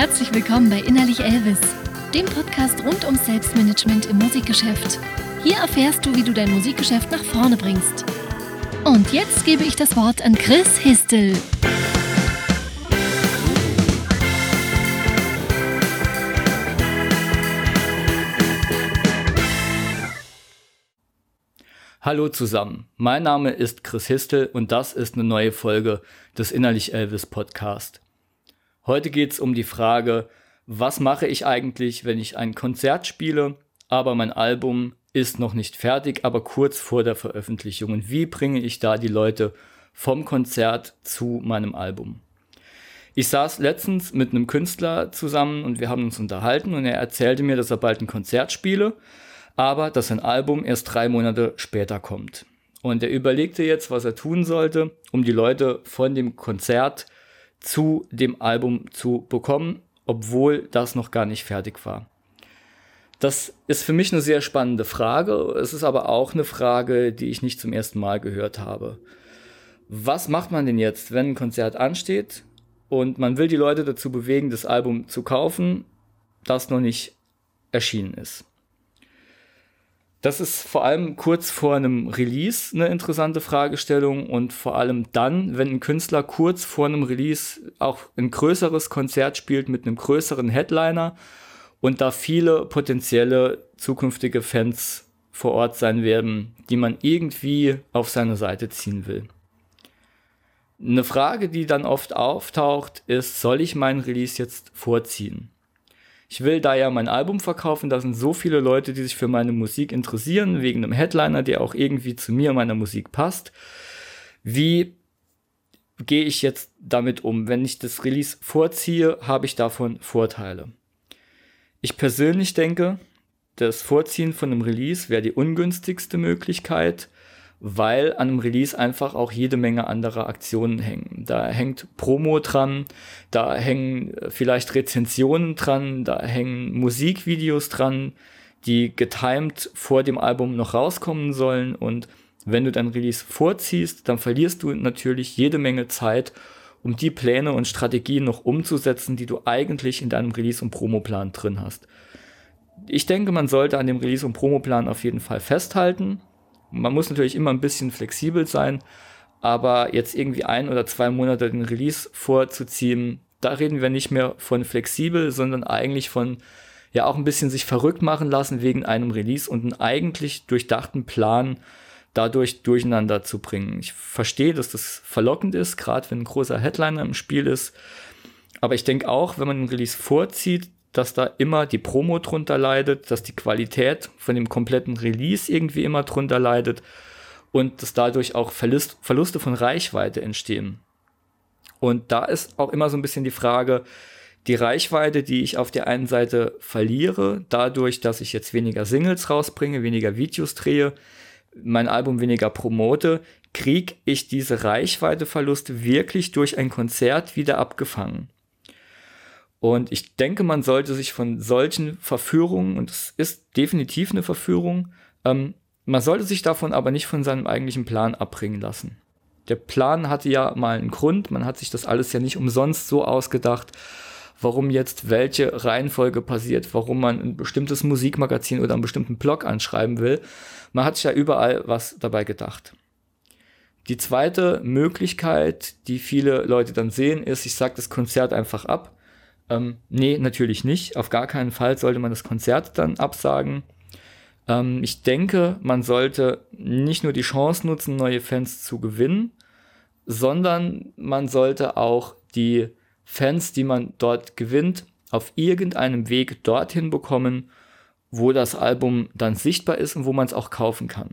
Herzlich willkommen bei Innerlich Elvis, dem Podcast rund ums Selbstmanagement im Musikgeschäft. Hier erfährst du, wie du dein Musikgeschäft nach vorne bringst. Und jetzt gebe ich das Wort an Chris Histel. Hallo zusammen, mein Name ist Chris Histel und das ist eine neue Folge des Innerlich Elvis Podcast. Heute geht es um die Frage, was mache ich eigentlich, wenn ich ein Konzert spiele, aber mein Album ist noch nicht fertig, aber kurz vor der Veröffentlichung. Und wie bringe ich da die Leute vom Konzert zu meinem Album? Ich saß letztens mit einem Künstler zusammen und wir haben uns unterhalten und er erzählte mir, dass er bald ein Konzert spiele, aber dass sein Album erst drei Monate später kommt. Und er überlegte jetzt, was er tun sollte, um die Leute von dem Konzert zu dem Album zu bekommen, obwohl das noch gar nicht fertig war. Das ist für mich eine sehr spannende Frage. Es ist aber auch eine Frage, die ich nicht zum ersten Mal gehört habe. Was macht man denn jetzt, wenn ein Konzert ansteht und man will die Leute dazu bewegen, das Album zu kaufen, das noch nicht erschienen ist? Das ist vor allem kurz vor einem Release eine interessante Fragestellung und vor allem dann, wenn ein Künstler kurz vor einem Release auch ein größeres Konzert spielt mit einem größeren Headliner und da viele potenzielle zukünftige Fans vor Ort sein werden, die man irgendwie auf seine Seite ziehen will. Eine Frage, die dann oft auftaucht, ist, soll ich meinen Release jetzt vorziehen? Ich will da ja mein Album verkaufen, da sind so viele Leute, die sich für meine Musik interessieren, wegen einem Headliner, der auch irgendwie zu mir, meiner Musik passt. Wie gehe ich jetzt damit um? Wenn ich das Release vorziehe, habe ich davon Vorteile. Ich persönlich denke, das Vorziehen von einem Release wäre die ungünstigste Möglichkeit, weil an einem Release einfach auch jede Menge anderer Aktionen hängen. Da hängt Promo dran, da hängen äh, vielleicht Rezensionen dran, da hängen Musikvideos dran, die getimed vor dem Album noch rauskommen sollen und wenn du dein Release vorziehst, dann verlierst du natürlich jede Menge Zeit, um die Pläne und Strategien noch umzusetzen, die du eigentlich in deinem Release- und Promoplan drin hast. Ich denke, man sollte an dem Release- und Promoplan auf jeden Fall festhalten man muss natürlich immer ein bisschen flexibel sein, aber jetzt irgendwie ein oder zwei Monate den Release vorzuziehen, da reden wir nicht mehr von flexibel, sondern eigentlich von ja auch ein bisschen sich verrückt machen lassen wegen einem Release und einen eigentlich durchdachten Plan dadurch durcheinander zu bringen. Ich verstehe, dass das verlockend ist, gerade wenn ein großer Headliner im Spiel ist. Aber ich denke auch, wenn man einen Release vorzieht, dass da immer die Promo drunter leidet, dass die Qualität von dem kompletten Release irgendwie immer drunter leidet und dass dadurch auch Verlust, Verluste von Reichweite entstehen. Und da ist auch immer so ein bisschen die Frage, die Reichweite, die ich auf der einen Seite verliere, dadurch, dass ich jetzt weniger Singles rausbringe, weniger Videos drehe, mein Album weniger promote, kriege ich diese Reichweiteverluste wirklich durch ein Konzert wieder abgefangen. Und ich denke, man sollte sich von solchen Verführungen, und es ist definitiv eine Verführung, ähm, man sollte sich davon aber nicht von seinem eigentlichen Plan abbringen lassen. Der Plan hatte ja mal einen Grund, man hat sich das alles ja nicht umsonst so ausgedacht, warum jetzt welche Reihenfolge passiert, warum man ein bestimmtes Musikmagazin oder einen bestimmten Blog anschreiben will. Man hat sich ja überall was dabei gedacht. Die zweite Möglichkeit, die viele Leute dann sehen, ist, ich sage das Konzert einfach ab ähm, nee, natürlich nicht. Auf gar keinen Fall sollte man das Konzert dann absagen. Ähm, ich denke, man sollte nicht nur die Chance nutzen, neue Fans zu gewinnen, sondern man sollte auch die Fans, die man dort gewinnt, auf irgendeinem Weg dorthin bekommen, wo das Album dann sichtbar ist und wo man es auch kaufen kann.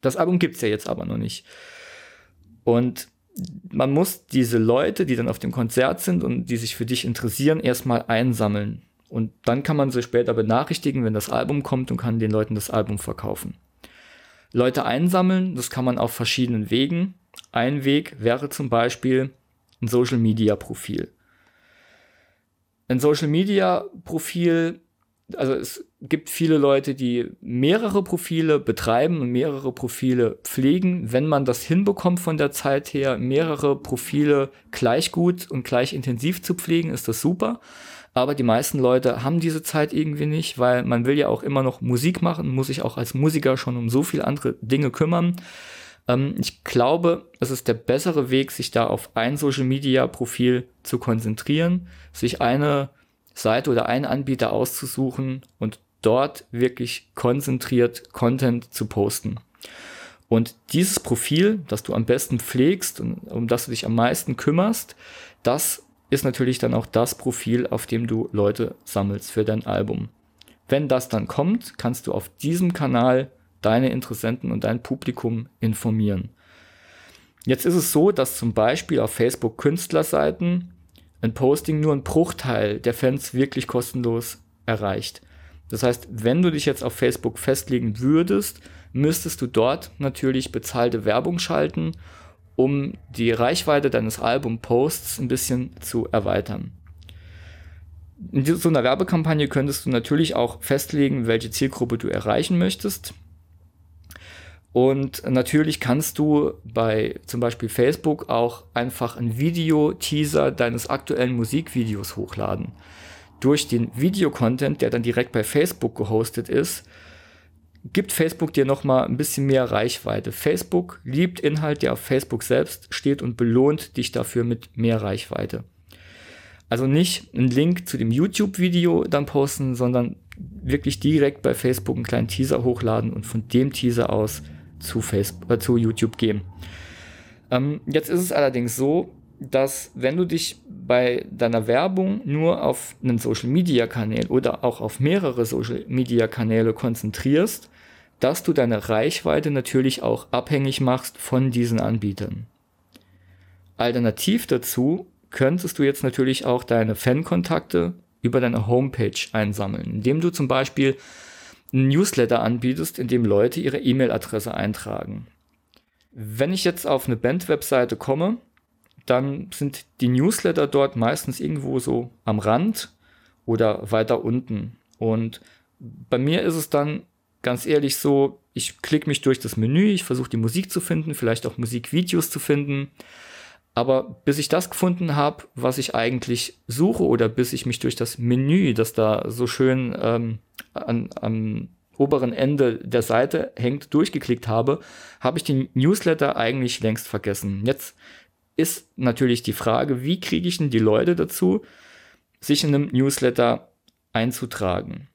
Das Album gibt es ja jetzt aber noch nicht. Und man muss diese Leute, die dann auf dem Konzert sind und die sich für dich interessieren, erstmal einsammeln. Und dann kann man sie später benachrichtigen, wenn das Album kommt und kann den Leuten das Album verkaufen. Leute einsammeln, das kann man auf verschiedenen Wegen. Ein Weg wäre zum Beispiel ein Social Media Profil. Ein Social Media Profil also es gibt viele Leute, die mehrere Profile betreiben und mehrere Profile pflegen. Wenn man das hinbekommt von der Zeit her, mehrere Profile gleich gut und gleich intensiv zu pflegen, ist das super. Aber die meisten Leute haben diese Zeit irgendwie nicht, weil man will ja auch immer noch Musik machen, muss sich auch als Musiker schon um so viele andere Dinge kümmern. Ähm, ich glaube, es ist der bessere Weg, sich da auf ein Social Media Profil zu konzentrieren, sich eine Seite oder einen Anbieter auszusuchen und dort wirklich konzentriert Content zu posten. Und dieses Profil, das du am besten pflegst und um das du dich am meisten kümmerst, das ist natürlich dann auch das Profil, auf dem du Leute sammelst für dein Album. Wenn das dann kommt, kannst du auf diesem Kanal deine Interessenten und dein Publikum informieren. Jetzt ist es so, dass zum Beispiel auf Facebook Künstlerseiten ein Posting nur ein Bruchteil der Fans wirklich kostenlos erreicht. Das heißt, wenn du dich jetzt auf Facebook festlegen würdest, müsstest du dort natürlich bezahlte Werbung schalten, um die Reichweite deines Album-Posts ein bisschen zu erweitern. In so einer Werbekampagne könntest du natürlich auch festlegen, welche Zielgruppe du erreichen möchtest. Und natürlich kannst du bei zum Beispiel Facebook auch einfach ein Video-Teaser deines aktuellen Musikvideos hochladen. Durch den Videocontent, der dann direkt bei Facebook gehostet ist, gibt Facebook dir nochmal ein bisschen mehr Reichweite. Facebook liebt Inhalt, der auf Facebook selbst steht und belohnt dich dafür mit mehr Reichweite. Also nicht einen Link zu dem YouTube-Video dann posten, sondern wirklich direkt bei Facebook einen kleinen Teaser hochladen und von dem Teaser aus zu, Facebook, äh, zu YouTube gehen. Ähm, jetzt ist es allerdings so, dass wenn du dich bei deiner Werbung nur auf einen Social Media Kanal oder auch auf mehrere Social Media Kanäle konzentrierst, dass du deine Reichweite natürlich auch abhängig machst von diesen Anbietern. Alternativ dazu könntest du jetzt natürlich auch deine Fankontakte über deine Homepage einsammeln, indem du zum Beispiel ein Newsletter anbietest, in dem Leute ihre E-Mail-Adresse eintragen. Wenn ich jetzt auf eine Band-Webseite komme, dann sind die Newsletter dort meistens irgendwo so am Rand oder weiter unten. Und bei mir ist es dann ganz ehrlich so, ich klicke mich durch das Menü, ich versuche die Musik zu finden, vielleicht auch Musikvideos zu finden. Aber bis ich das gefunden habe, was ich eigentlich suche, oder bis ich mich durch das Menü, das da so schön ähm, an, am oberen Ende der Seite hängt, durchgeklickt habe, habe ich den Newsletter eigentlich längst vergessen. Jetzt ist natürlich die Frage, wie kriege ich denn die Leute dazu, sich in einem Newsletter einzutragen?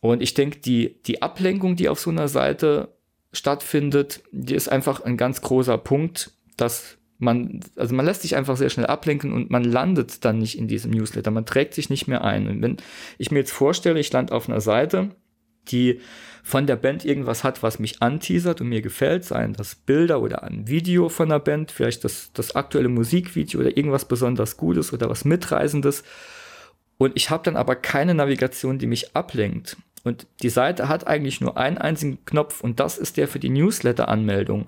Und ich denke, die, die Ablenkung, die auf so einer Seite stattfindet, die ist einfach ein ganz großer Punkt, dass man, also man lässt sich einfach sehr schnell ablenken und man landet dann nicht in diesem Newsletter. Man trägt sich nicht mehr ein. Und wenn ich mir jetzt vorstelle, ich lande auf einer Seite, die von der Band irgendwas hat, was mich anteasert und mir gefällt, seien das Bilder oder ein Video von der Band, vielleicht das, das aktuelle Musikvideo oder irgendwas besonders Gutes oder was Mitreisendes. Und ich habe dann aber keine Navigation, die mich ablenkt. Und die Seite hat eigentlich nur einen einzigen Knopf und das ist der für die Newsletter-Anmeldung.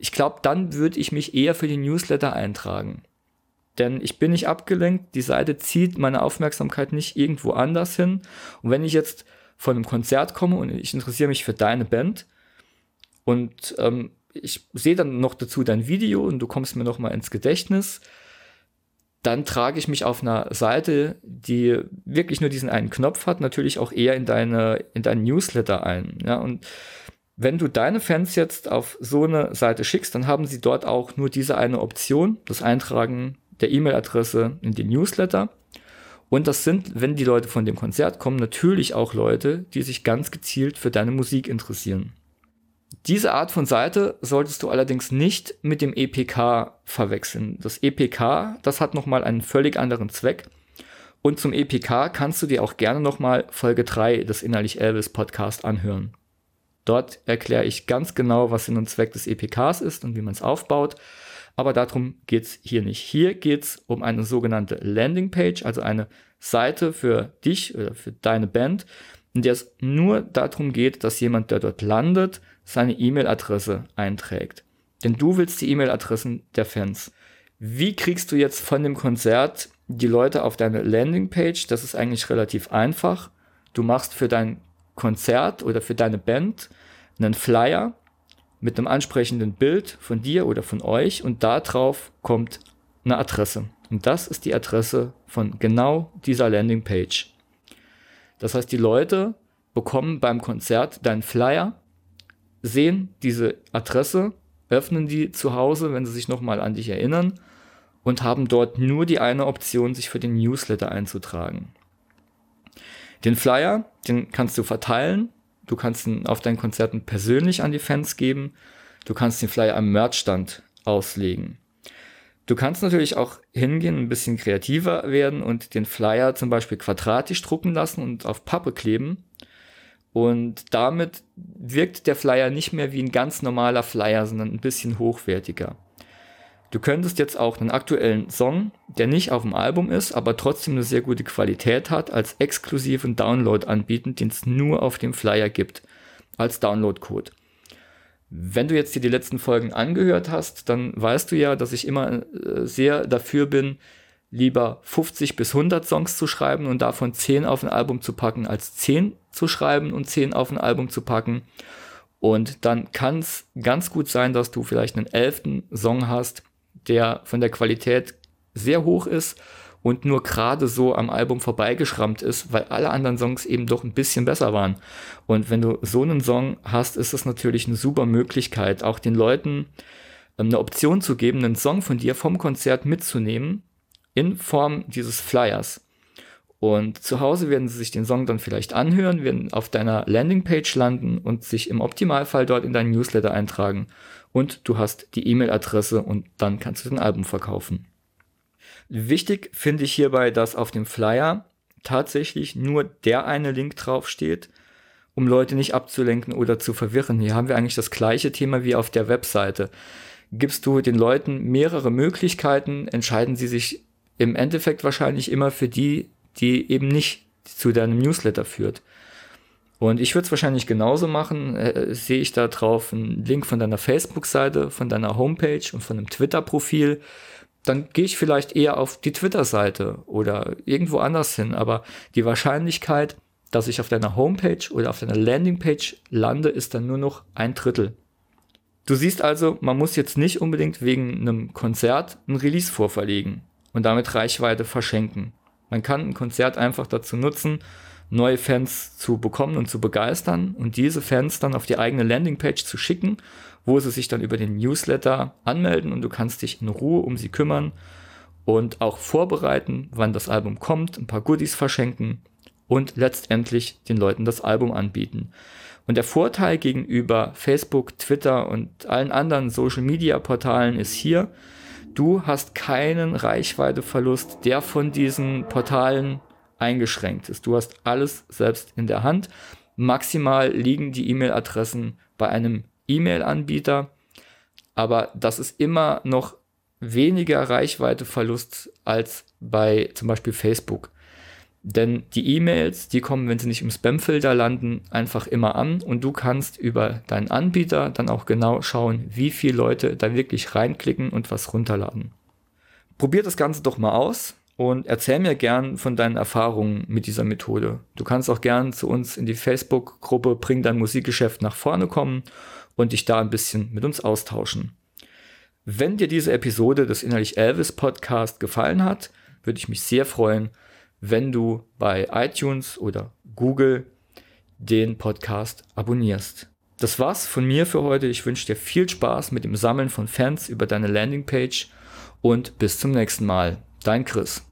Ich glaube, dann würde ich mich eher für die Newsletter eintragen. Denn ich bin nicht abgelenkt, die Seite zieht meine Aufmerksamkeit nicht irgendwo anders hin. Und wenn ich jetzt von einem Konzert komme und ich interessiere mich für deine Band und ähm, ich sehe dann noch dazu dein Video und du kommst mir noch mal ins Gedächtnis, dann trage ich mich auf einer Seite, die wirklich nur diesen einen Knopf hat, natürlich auch eher in deine in dein Newsletter ein. Ja, und wenn du deine Fans jetzt auf so eine Seite schickst, dann haben sie dort auch nur diese eine Option, das Eintragen der E-Mail-Adresse in den Newsletter. Und das sind, wenn die Leute von dem Konzert kommen, natürlich auch Leute, die sich ganz gezielt für deine Musik interessieren. Diese Art von Seite solltest du allerdings nicht mit dem EPK verwechseln. Das EPK, das hat nochmal einen völlig anderen Zweck. Und zum EPK kannst du dir auch gerne nochmal Folge 3 des Innerlich Elvis Podcast anhören. Dort erkläre ich ganz genau, was Sinn und Zweck des EPKs ist und wie man es aufbaut. Aber darum geht es hier nicht. Hier geht es um eine sogenannte Landingpage, also eine Seite für dich oder für deine Band, in der es nur darum geht, dass jemand, der dort landet, seine E-Mail-Adresse einträgt. Denn du willst die E-Mail-Adressen der Fans. Wie kriegst du jetzt von dem Konzert die Leute auf deine Landingpage? Das ist eigentlich relativ einfach. du machst für dein Konzert oder für deine Band einen Flyer mit einem ansprechenden Bild von dir oder von euch und da drauf kommt eine Adresse. Und das ist die Adresse von genau dieser Landingpage. Das heißt, die Leute bekommen beim Konzert deinen Flyer, sehen diese Adresse, öffnen die zu Hause, wenn sie sich nochmal an dich erinnern und haben dort nur die eine Option, sich für den Newsletter einzutragen. Den Flyer, den kannst du verteilen. Du kannst ihn auf deinen Konzerten persönlich an die Fans geben. Du kannst den Flyer am Merchstand auslegen. Du kannst natürlich auch hingehen, ein bisschen kreativer werden und den Flyer zum Beispiel quadratisch drucken lassen und auf Pappe kleben. Und damit wirkt der Flyer nicht mehr wie ein ganz normaler Flyer, sondern ein bisschen hochwertiger. Du könntest jetzt auch einen aktuellen Song, der nicht auf dem Album ist, aber trotzdem eine sehr gute Qualität hat, als exklusiven Download anbieten, den es nur auf dem Flyer gibt, als Downloadcode. Wenn du jetzt dir die letzten Folgen angehört hast, dann weißt du ja, dass ich immer äh, sehr dafür bin, lieber 50 bis 100 Songs zu schreiben und davon 10 auf ein Album zu packen, als 10 zu schreiben und 10 auf ein Album zu packen. Und dann kann es ganz gut sein, dass du vielleicht einen elften Song hast, der von der Qualität sehr hoch ist und nur gerade so am Album vorbeigeschrammt ist, weil alle anderen Songs eben doch ein bisschen besser waren. Und wenn du so einen Song hast, ist das natürlich eine super Möglichkeit, auch den Leuten ähm, eine Option zu geben, einen Song von dir vom Konzert mitzunehmen in Form dieses Flyers. Und zu Hause werden sie sich den Song dann vielleicht anhören, werden auf deiner Landingpage landen und sich im Optimalfall dort in deinen Newsletter eintragen. Und du hast die E-Mail-Adresse und dann kannst du den Album verkaufen. Wichtig finde ich hierbei, dass auf dem Flyer tatsächlich nur der eine Link draufsteht, um Leute nicht abzulenken oder zu verwirren. Hier haben wir eigentlich das gleiche Thema wie auf der Webseite. Gibst du den Leuten mehrere Möglichkeiten, entscheiden sie sich im Endeffekt wahrscheinlich immer für die, die eben nicht zu deinem Newsletter führt. Und ich würde es wahrscheinlich genauso machen. Äh, sehe ich da drauf einen Link von deiner Facebook-Seite, von deiner Homepage und von einem Twitter-Profil dann gehe ich vielleicht eher auf die Twitter-Seite oder irgendwo anders hin. Aber die Wahrscheinlichkeit, dass ich auf deiner Homepage oder auf deiner Landingpage lande, ist dann nur noch ein Drittel. Du siehst also, man muss jetzt nicht unbedingt wegen einem Konzert ein Release vorverlegen und damit Reichweite verschenken. Man kann ein Konzert einfach dazu nutzen, neue Fans zu bekommen und zu begeistern und diese Fans dann auf die eigene Landingpage zu schicken wo sie sich dann über den Newsletter anmelden und du kannst dich in Ruhe um sie kümmern und auch vorbereiten, wann das Album kommt, ein paar Goodies verschenken und letztendlich den Leuten das Album anbieten. Und der Vorteil gegenüber Facebook, Twitter und allen anderen Social-Media-Portalen ist hier, du hast keinen Reichweiteverlust, der von diesen Portalen eingeschränkt ist. Du hast alles selbst in der Hand. Maximal liegen die E-Mail-Adressen bei einem E-Mail-Anbieter, aber das ist immer noch weniger Reichweiteverlust als bei zum Beispiel Facebook. Denn die E-Mails, die kommen, wenn sie nicht im Spam-Filter landen, einfach immer an und du kannst über deinen Anbieter dann auch genau schauen, wie viele Leute da wirklich reinklicken und was runterladen. Probier das Ganze doch mal aus und erzähl mir gern von deinen Erfahrungen mit dieser Methode. Du kannst auch gern zu uns in die Facebook-Gruppe Bring dein Musikgeschäft nach vorne kommen und dich da ein bisschen mit uns austauschen. Wenn dir diese Episode des Innerlich Elvis Podcast gefallen hat, würde ich mich sehr freuen, wenn du bei iTunes oder Google den Podcast abonnierst. Das war's von mir für heute. Ich wünsche dir viel Spaß mit dem Sammeln von Fans über deine Landingpage und bis zum nächsten Mal. Dein Chris.